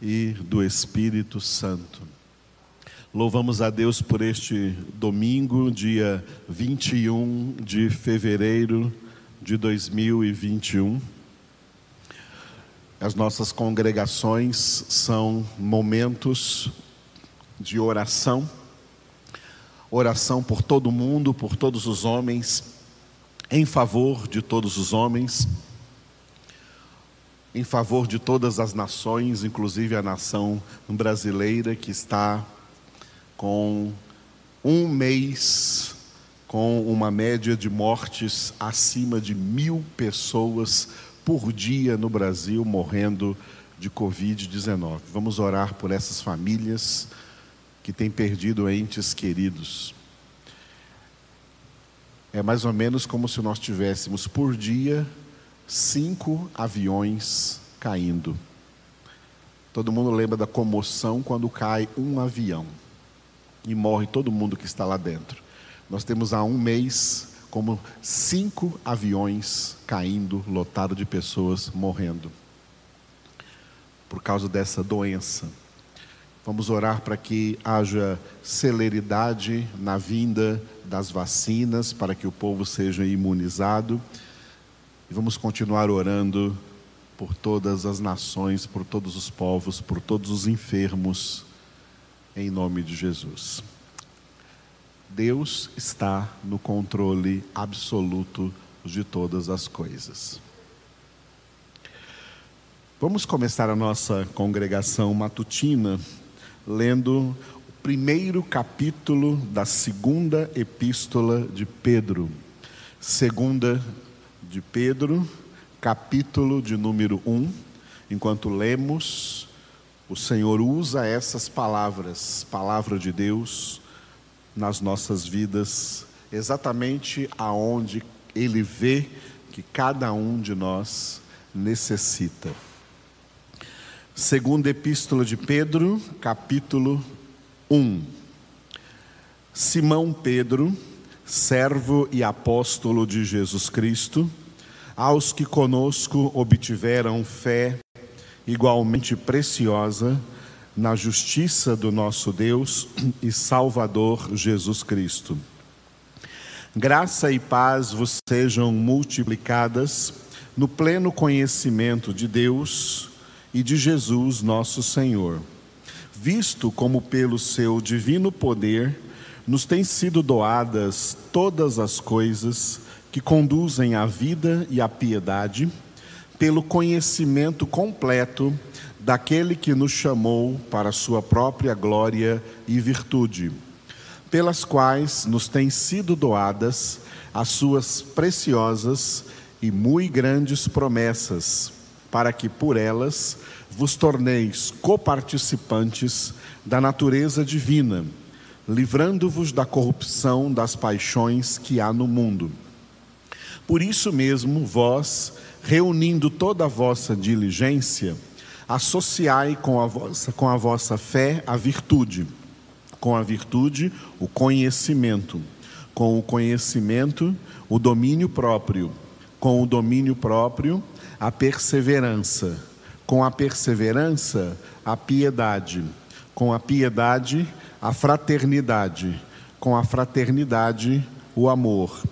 e do Espírito Santo. Louvamos a Deus por este domingo, dia 21 de fevereiro de 2021. As nossas congregações são momentos de oração, oração por todo mundo, por todos os homens, em favor de todos os homens em favor de todas as nações, inclusive a nação brasileira, que está com um mês com uma média de mortes acima de mil pessoas por dia no Brasil morrendo de Covid-19. Vamos orar por essas famílias que têm perdido entes queridos. É mais ou menos como se nós tivéssemos por dia cinco aviões caindo. Todo mundo lembra da comoção quando cai um avião e morre todo mundo que está lá dentro. Nós temos há um mês como cinco aviões caindo, lotado de pessoas morrendo por causa dessa doença. Vamos orar para que haja celeridade na vinda das vacinas, para que o povo seja imunizado e vamos continuar orando por todas as nações, por todos os povos, por todos os enfermos, em nome de Jesus. Deus está no controle absoluto de todas as coisas. Vamos começar a nossa congregação matutina lendo o primeiro capítulo da segunda epístola de Pedro. Segunda de Pedro, capítulo de número 1. Enquanto lemos, o Senhor usa essas palavras, palavra de Deus, nas nossas vidas, exatamente aonde Ele vê que cada um de nós necessita. Segunda Epístola de Pedro, capítulo 1. Simão Pedro, servo e apóstolo de Jesus Cristo, aos que conosco obtiveram fé igualmente preciosa na justiça do nosso Deus e Salvador Jesus Cristo. Graça e paz vos sejam multiplicadas no pleno conhecimento de Deus e de Jesus nosso Senhor, visto como pelo seu divino poder nos têm sido doadas todas as coisas que conduzem à vida e à piedade, pelo conhecimento completo daquele que nos chamou para sua própria glória e virtude, pelas quais nos têm sido doadas as suas preciosas e muito grandes promessas, para que por elas vos torneis coparticipantes da natureza divina livrando-vos da corrupção das paixões que há no mundo. Por isso mesmo, vós, reunindo toda a vossa diligência, associai com a vossa, com a vossa fé a virtude, com a virtude o conhecimento, com o conhecimento o domínio próprio, com o domínio próprio a perseverança, com a perseverança a piedade, com a piedade a fraternidade, com a fraternidade, o amor.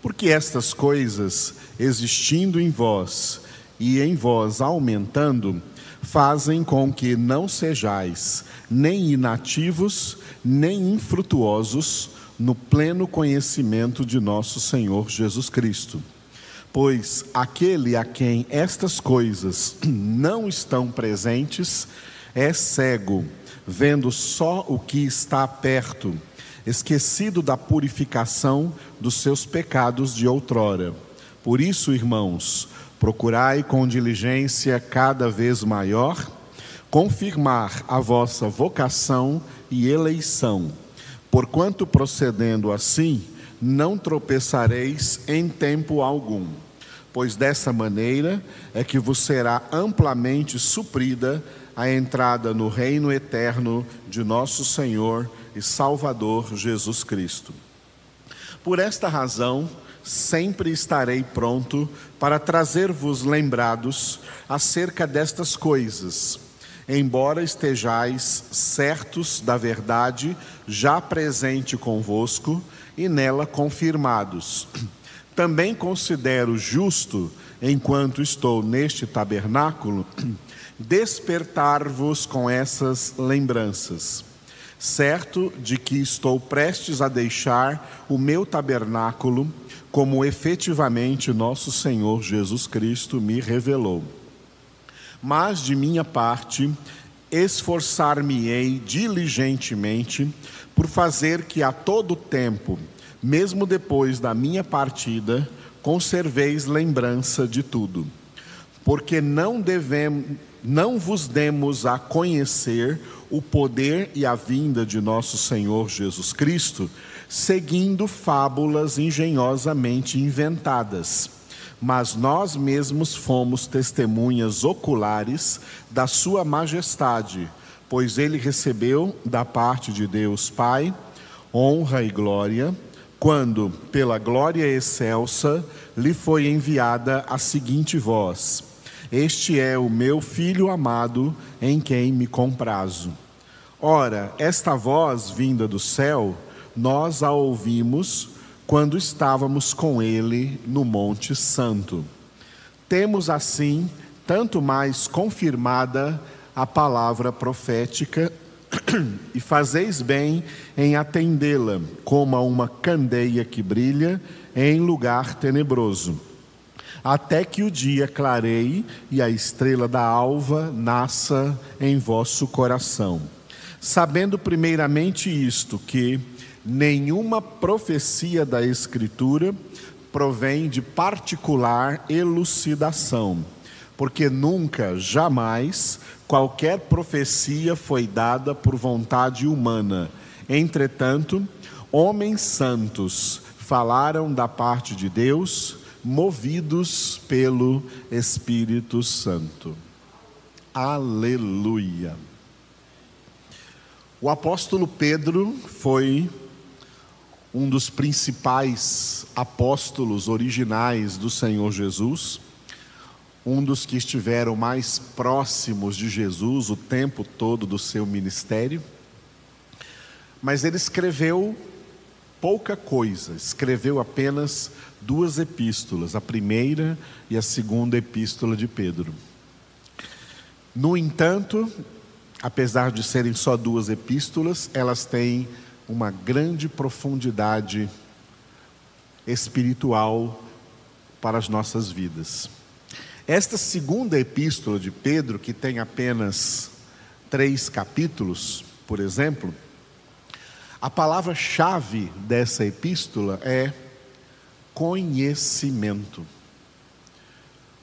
Porque estas coisas, existindo em vós e em vós aumentando, fazem com que não sejais nem inativos, nem infrutuosos no pleno conhecimento de nosso Senhor Jesus Cristo. Pois aquele a quem estas coisas não estão presentes é cego vendo só o que está perto, esquecido da purificação dos seus pecados de outrora. Por isso, irmãos, procurai com diligência cada vez maior confirmar a vossa vocação e eleição, porquanto procedendo assim, não tropeçareis em tempo algum, pois dessa maneira é que vos será amplamente suprida a entrada no reino eterno de nosso Senhor e Salvador Jesus Cristo. Por esta razão, sempre estarei pronto para trazer-vos lembrados acerca destas coisas, embora estejais certos da verdade já presente convosco e nela confirmados. Também considero justo, enquanto estou neste tabernáculo, despertar-vos com essas lembranças, certo de que estou prestes a deixar o meu tabernáculo, como efetivamente nosso Senhor Jesus Cristo me revelou mas de minha parte, esforçar-me-ei diligentemente por fazer que a todo tempo, mesmo depois da minha partida, conserveis lembrança de tudo. Porque não devemos, não vos demos a conhecer o poder e a vinda de nosso Senhor Jesus Cristo, seguindo fábulas engenhosamente inventadas. Mas nós mesmos fomos testemunhas oculares da Sua Majestade, pois ele recebeu da parte de Deus Pai honra e glória, quando, pela glória excelsa, lhe foi enviada a seguinte voz: Este é o meu filho amado, em quem me comprazo. Ora, esta voz vinda do céu, nós a ouvimos quando estávamos com ele no Monte Santo. Temos assim tanto mais confirmada a palavra profética e fazeis bem em atendê-la como a uma candeia que brilha em lugar tenebroso, até que o dia clareie e a estrela da alva nasça em vosso coração. Sabendo primeiramente isto que nenhuma profecia da Escritura provém de particular elucidação, porque nunca, jamais, qualquer profecia foi dada por vontade humana. Entretanto, homens santos falaram da parte de Deus, movidos pelo Espírito Santo. Aleluia. O apóstolo Pedro foi um dos principais apóstolos originais do Senhor Jesus, um dos que estiveram mais próximos de Jesus o tempo todo do seu ministério, mas ele escreveu pouca coisa, escreveu apenas duas epístolas, a primeira e a segunda epístola de Pedro. No entanto, apesar de serem só duas epístolas, elas têm uma grande profundidade espiritual para as nossas vidas. Esta segunda epístola de Pedro, que tem apenas três capítulos, por exemplo, a palavra-chave dessa epístola é conhecimento.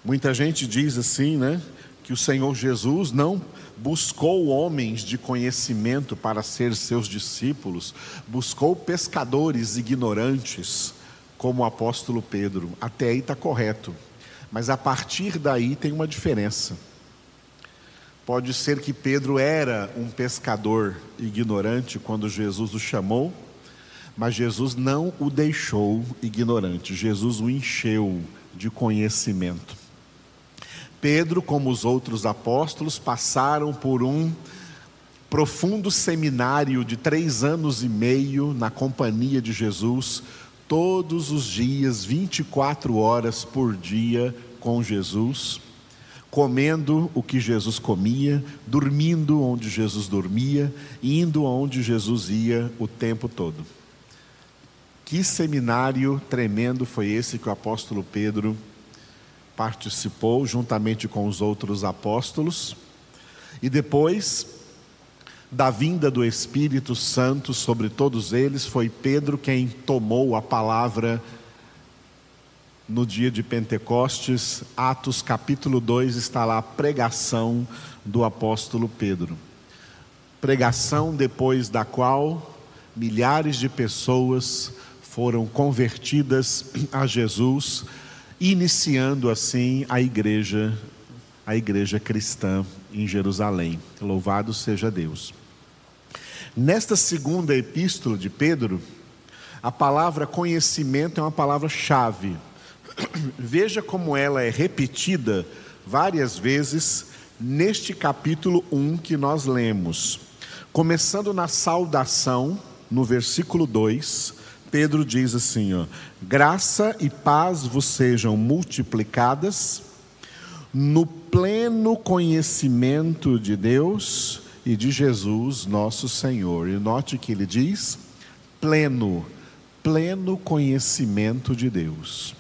Muita gente diz assim, né, que o Senhor Jesus não buscou homens de conhecimento para ser seus discípulos, buscou pescadores ignorantes, como o apóstolo Pedro. Até aí está correto, mas a partir daí tem uma diferença. Pode ser que Pedro era um pescador ignorante quando Jesus o chamou, mas Jesus não o deixou ignorante, Jesus o encheu de conhecimento. Pedro, como os outros apóstolos, passaram por um profundo seminário de três anos e meio na companhia de Jesus, todos os dias, 24 horas por dia com Jesus, comendo o que Jesus comia, dormindo onde Jesus dormia, indo onde Jesus ia o tempo todo. Que seminário tremendo foi esse que o apóstolo Pedro participou juntamente com os outros apóstolos, e depois da vinda do Espírito Santo sobre todos eles, foi Pedro quem tomou a palavra no dia de Pentecostes, Atos capítulo 2 está lá a pregação do apóstolo Pedro. Pregação depois da qual milhares de pessoas foram convertidas a Jesus iniciando assim a igreja, a igreja cristã em Jerusalém. Louvado seja Deus. Nesta segunda epístola de Pedro, a palavra conhecimento é uma palavra-chave. Veja como ela é repetida várias vezes, neste capítulo 1 que nós lemos. Começando na saudação, no versículo 2, Pedro diz assim: ó, graça e paz vos sejam multiplicadas no pleno conhecimento de Deus e de Jesus, nosso Senhor. E note que ele diz: pleno, pleno conhecimento de Deus.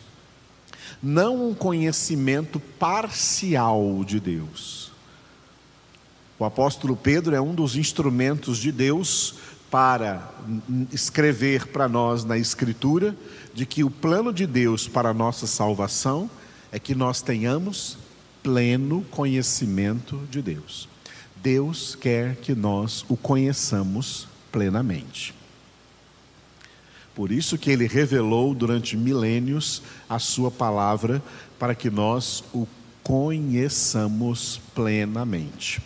Não um conhecimento parcial de Deus. O apóstolo Pedro é um dos instrumentos de Deus para escrever para nós na Escritura de que o plano de Deus para a nossa salvação é que nós tenhamos pleno conhecimento de Deus. Deus quer que nós o conheçamos plenamente. Por isso que ele revelou durante milênios a sua palavra para que nós o conheçamos plenamente.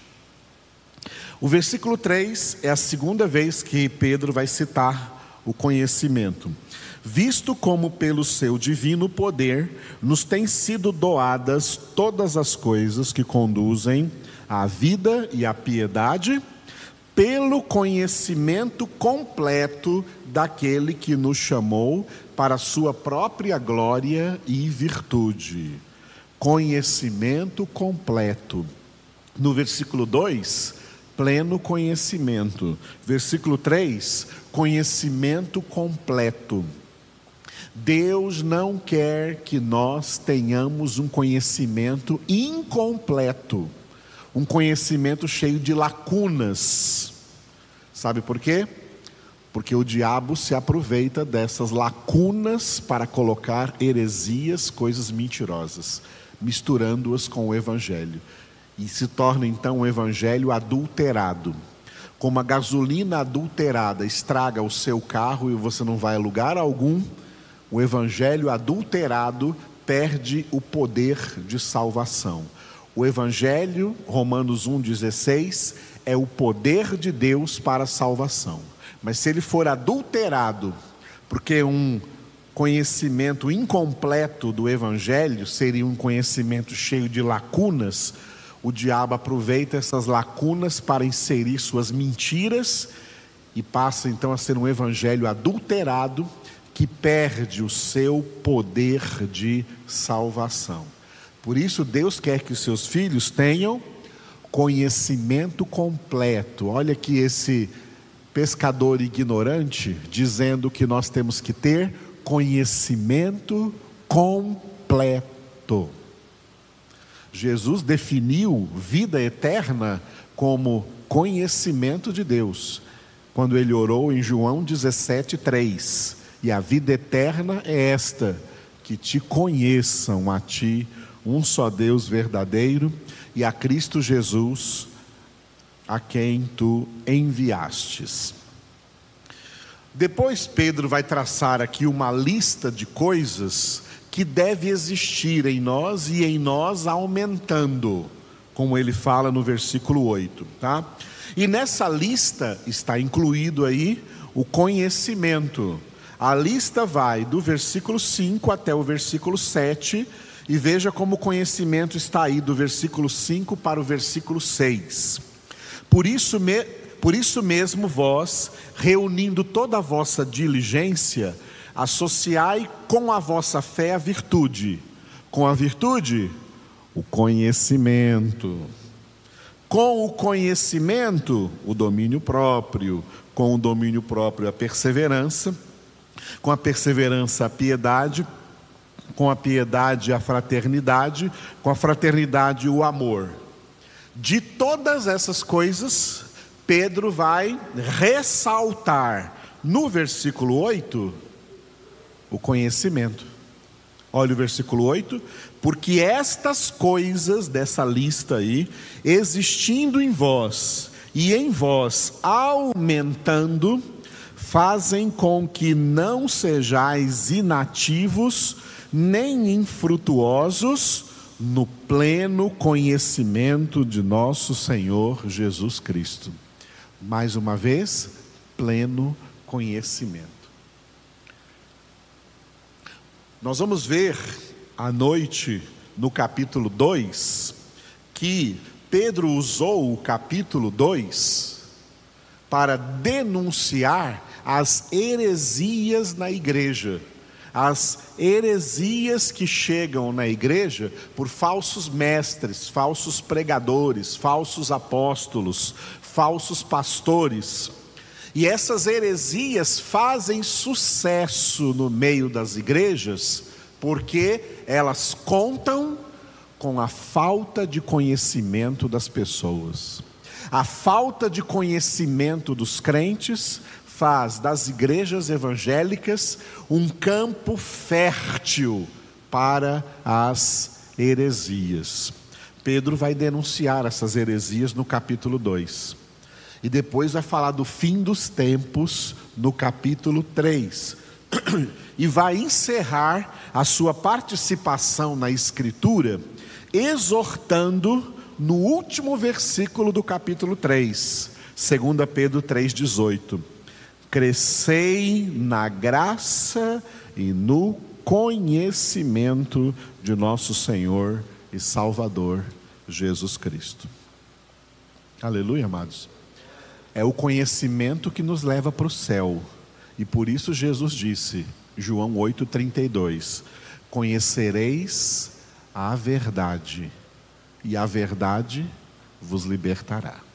O versículo 3 é a segunda vez que Pedro vai citar o conhecimento visto como pelo seu divino poder nos têm sido doadas todas as coisas que conduzem à vida e à piedade, pelo conhecimento completo daquele que nos chamou para a sua própria glória e virtude. Conhecimento completo. No versículo 2, pleno conhecimento. Versículo 3, conhecimento completo. Deus não quer que nós tenhamos um conhecimento incompleto, um conhecimento cheio de lacunas. Sabe por quê? Porque o diabo se aproveita dessas lacunas para colocar heresias, coisas mentirosas, misturando-as com o evangelho. E se torna então um evangelho adulterado. Como a gasolina adulterada estraga o seu carro e você não vai a lugar algum, o evangelho adulterado perde o poder de salvação. O evangelho, Romanos 1:16, é o poder de Deus para a salvação. Mas se ele for adulterado, porque um conhecimento incompleto do evangelho seria um conhecimento cheio de lacunas, o diabo aproveita essas lacunas para inserir suas mentiras e passa então a ser um evangelho adulterado que perde o seu poder de salvação. Por isso, Deus quer que os seus filhos tenham conhecimento completo. Olha que esse pescador ignorante dizendo que nós temos que ter conhecimento completo. Jesus definiu vida eterna como conhecimento de Deus, quando ele orou em João 17:3. E a vida eterna é esta: que te conheçam a ti, um só Deus verdadeiro, e a Cristo Jesus, a quem tu enviastes. Depois Pedro vai traçar aqui uma lista de coisas que deve existir em nós e em nós aumentando, como ele fala no versículo 8, tá? E nessa lista está incluído aí o conhecimento. A lista vai do versículo 5 até o versículo 7, e veja como o conhecimento está aí do versículo 5 para o versículo 6. Por isso, me, por isso mesmo, vós, reunindo toda a vossa diligência, associai com a vossa fé a virtude, com a virtude, o conhecimento. Com o conhecimento, o domínio próprio, com o domínio próprio, a perseverança com a perseverança a piedade, com a piedade a fraternidade, com a fraternidade o amor. De todas essas coisas, Pedro vai ressaltar no versículo 8 o conhecimento. Olha o versículo 8: porque estas coisas dessa lista aí, existindo em vós e em vós aumentando, fazem com que não sejais inativos nem infrutuosos no pleno conhecimento de nosso Senhor Jesus Cristo. Mais uma vez, pleno conhecimento. Nós vamos ver à noite, no capítulo 2, que Pedro usou o capítulo 2 para denunciar as heresias na igreja as heresias que chegam na igreja por falsos mestres, falsos pregadores, falsos apóstolos, falsos pastores. E essas heresias fazem sucesso no meio das igrejas porque elas contam com a falta de conhecimento das pessoas. A falta de conhecimento dos crentes faz das igrejas evangélicas um campo fértil para as heresias. Pedro vai denunciar essas heresias no capítulo 2. E depois vai falar do fim dos tempos no capítulo 3. E vai encerrar a sua participação na Escritura, exortando no último versículo do capítulo 3, 2 Pedro 3,18 crescei na graça e no conhecimento de nosso Senhor e Salvador Jesus Cristo. Aleluia, amados. É o conhecimento que nos leva para o céu. E por isso Jesus disse, João 8:32, conhecereis a verdade, e a verdade vos libertará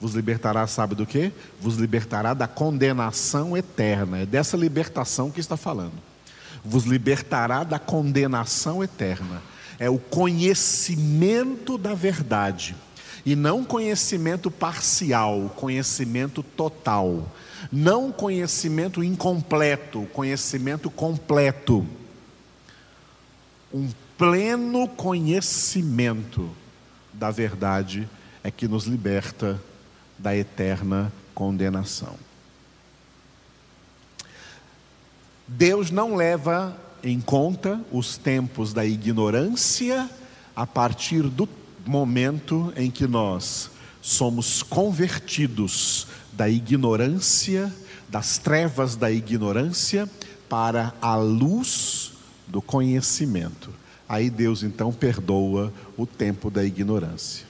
vos libertará, sabe do que? Vos libertará da condenação eterna. É dessa libertação que está falando. Vos libertará da condenação eterna. É o conhecimento da verdade. E não conhecimento parcial, conhecimento total. Não conhecimento incompleto, conhecimento completo. Um pleno conhecimento da verdade é que nos liberta da eterna condenação. Deus não leva em conta os tempos da ignorância a partir do momento em que nós somos convertidos da ignorância, das trevas da ignorância, para a luz do conhecimento. Aí Deus então perdoa o tempo da ignorância.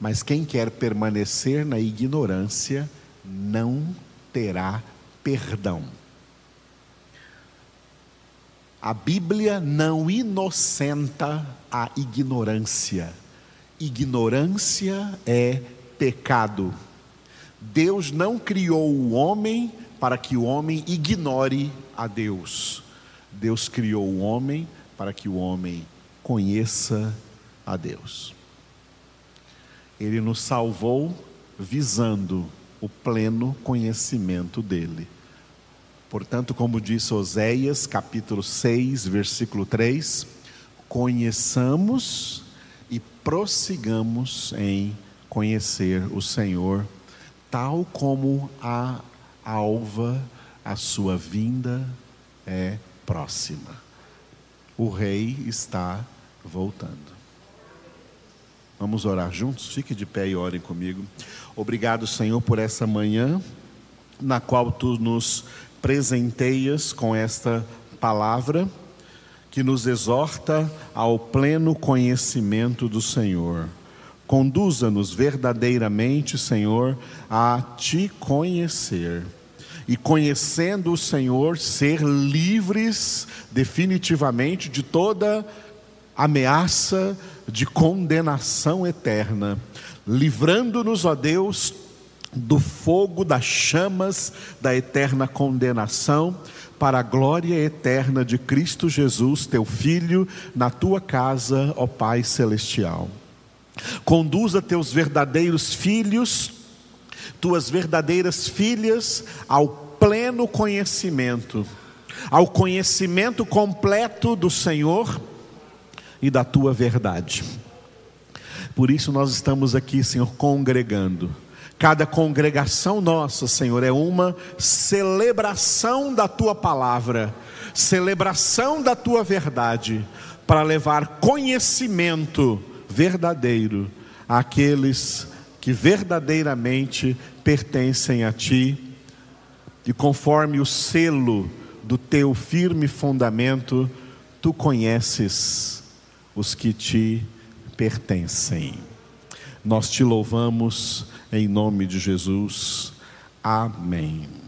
Mas quem quer permanecer na ignorância não terá perdão. A Bíblia não inocenta a ignorância. Ignorância é pecado. Deus não criou o homem para que o homem ignore a Deus. Deus criou o homem para que o homem conheça a Deus. Ele nos salvou visando o pleno conhecimento dele. Portanto, como disse Oséias, capítulo 6, versículo 3, conheçamos e prossigamos em conhecer o Senhor, tal como a alva, a sua vinda é próxima. O rei está voltando. Vamos orar juntos? Fique de pé e orem comigo. Obrigado, Senhor, por essa manhã na qual tu nos presenteias com esta palavra que nos exorta ao pleno conhecimento do Senhor. Conduza-nos verdadeiramente, Senhor, a te conhecer. E conhecendo o Senhor, ser livres definitivamente de toda ameaça de condenação eterna, livrando-nos, ó Deus, do fogo das chamas da eterna condenação, para a glória eterna de Cristo Jesus, teu Filho, na tua casa, ó Pai celestial. Conduza teus verdadeiros filhos, tuas verdadeiras filhas, ao pleno conhecimento, ao conhecimento completo do Senhor e da tua verdade. Por isso nós estamos aqui, Senhor, congregando. Cada congregação nossa, Senhor, é uma celebração da tua palavra, celebração da tua verdade, para levar conhecimento verdadeiro àqueles que verdadeiramente pertencem a ti, e conforme o selo do teu firme fundamento, tu conheces os que te pertencem. Nós te louvamos em nome de Jesus. Amém.